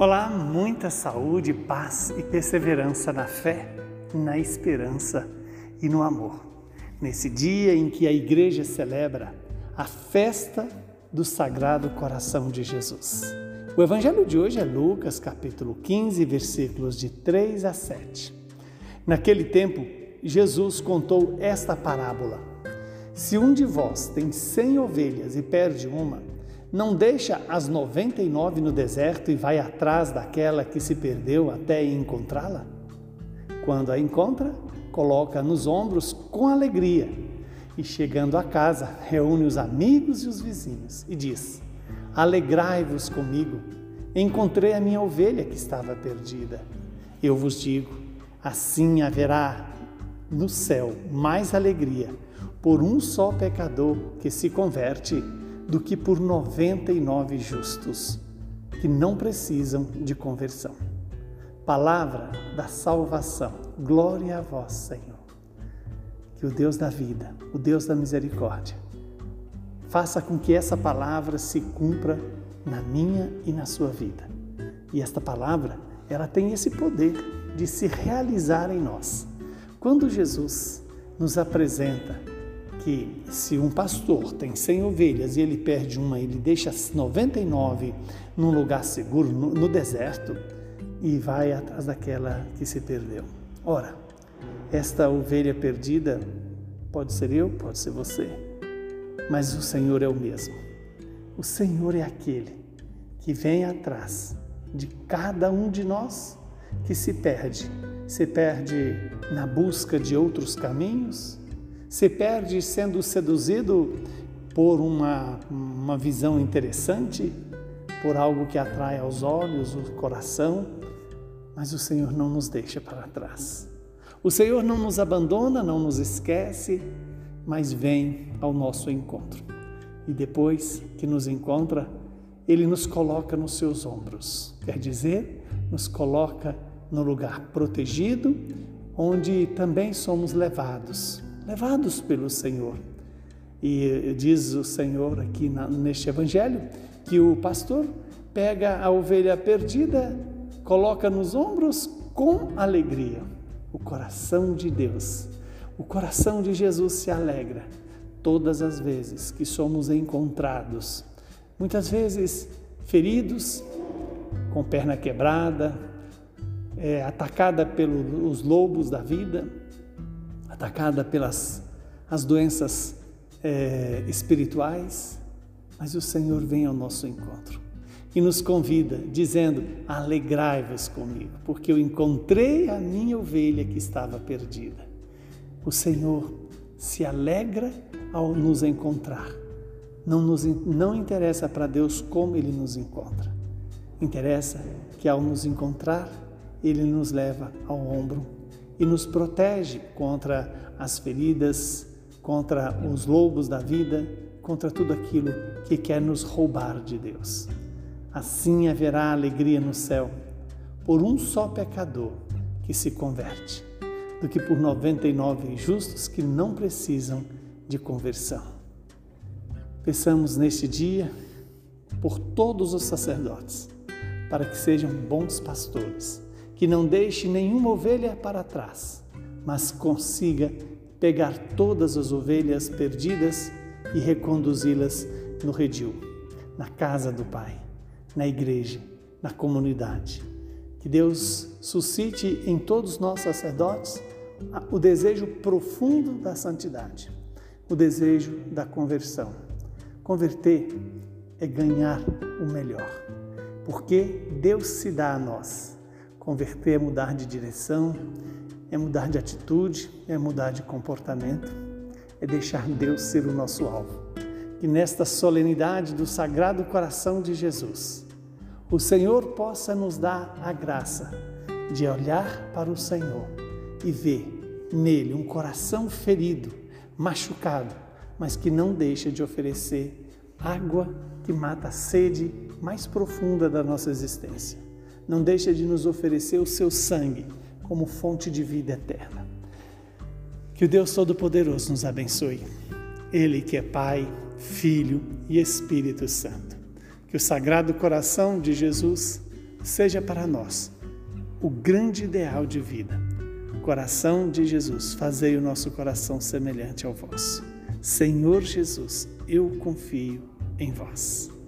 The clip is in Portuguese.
Olá, muita saúde, paz e perseverança na fé, na esperança e no amor. Nesse dia em que a igreja celebra a festa do Sagrado Coração de Jesus. O evangelho de hoje é Lucas, capítulo 15, versículos de 3 a 7. Naquele tempo, Jesus contou esta parábola: Se um de vós tem cem ovelhas e perde uma, não deixa as 99 no deserto e vai atrás daquela que se perdeu até encontrá-la? Quando a encontra, coloca nos ombros com alegria e, chegando a casa, reúne os amigos e os vizinhos e diz: Alegrai-vos comigo, encontrei a minha ovelha que estava perdida. Eu vos digo: assim haverá no céu mais alegria por um só pecador que se converte do que por 99 justos que não precisam de conversão. Palavra da salvação. Glória a vós, Senhor. Que o Deus da vida, o Deus da misericórdia, faça com que essa palavra se cumpra na minha e na sua vida. E esta palavra, ela tem esse poder de se realizar em nós. Quando Jesus nos apresenta que se um pastor tem 100 ovelhas e ele perde uma, ele deixa as 99 num lugar seguro, no, no deserto, e vai atrás daquela que se perdeu. Ora, esta ovelha perdida pode ser eu, pode ser você, mas o Senhor é o mesmo. O Senhor é aquele que vem atrás de cada um de nós que se perde. Se perde na busca de outros caminhos, se perde sendo seduzido por uma, uma visão interessante, por algo que atrai aos olhos, o coração, mas o Senhor não nos deixa para trás. O Senhor não nos abandona, não nos esquece, mas vem ao nosso encontro. E depois que nos encontra, Ele nos coloca nos seus ombros, quer dizer, nos coloca no lugar protegido, onde também somos levados levados pelo Senhor. E diz o Senhor aqui na, neste Evangelho que o pastor pega a ovelha perdida, coloca nos ombros com alegria. O coração de Deus, o coração de Jesus se alegra todas as vezes que somos encontrados, muitas vezes feridos, com perna quebrada, é, atacada pelos lobos da vida, atacada pelas as doenças é, espirituais, mas o Senhor vem ao nosso encontro e nos convida, dizendo: Alegrai-vos comigo, porque eu encontrei a minha ovelha que estava perdida. O Senhor se alegra ao nos encontrar. Não, nos, não interessa para Deus como Ele nos encontra. Interessa que ao nos encontrar, Ele nos leva ao ombro e nos protege contra as feridas, contra os lobos da vida, contra tudo aquilo que quer nos roubar de Deus. Assim haverá alegria no céu por um só pecador que se converte, do que por 99 justos que não precisam de conversão. Pensamos neste dia por todos os sacerdotes, para que sejam bons pastores que não deixe nenhuma ovelha para trás, mas consiga pegar todas as ovelhas perdidas e reconduzi-las no redil, na casa do Pai, na igreja, na comunidade. Que Deus suscite em todos nós sacerdotes o desejo profundo da santidade, o desejo da conversão. Converter é ganhar o melhor, porque Deus se dá a nós Converter é mudar de direção, é mudar de atitude, é mudar de comportamento, é deixar Deus ser o nosso alvo. Que nesta solenidade do Sagrado Coração de Jesus, o Senhor possa nos dar a graça de olhar para o Senhor e ver nele um coração ferido, machucado, mas que não deixa de oferecer água que mata a sede mais profunda da nossa existência não deixa de nos oferecer o seu sangue como fonte de vida eterna. Que o Deus Todo-Poderoso nos abençoe. Ele que é Pai, Filho e Espírito Santo. Que o Sagrado Coração de Jesus seja para nós o grande ideal de vida. Coração de Jesus, fazei o nosso coração semelhante ao vosso. Senhor Jesus, eu confio em vós.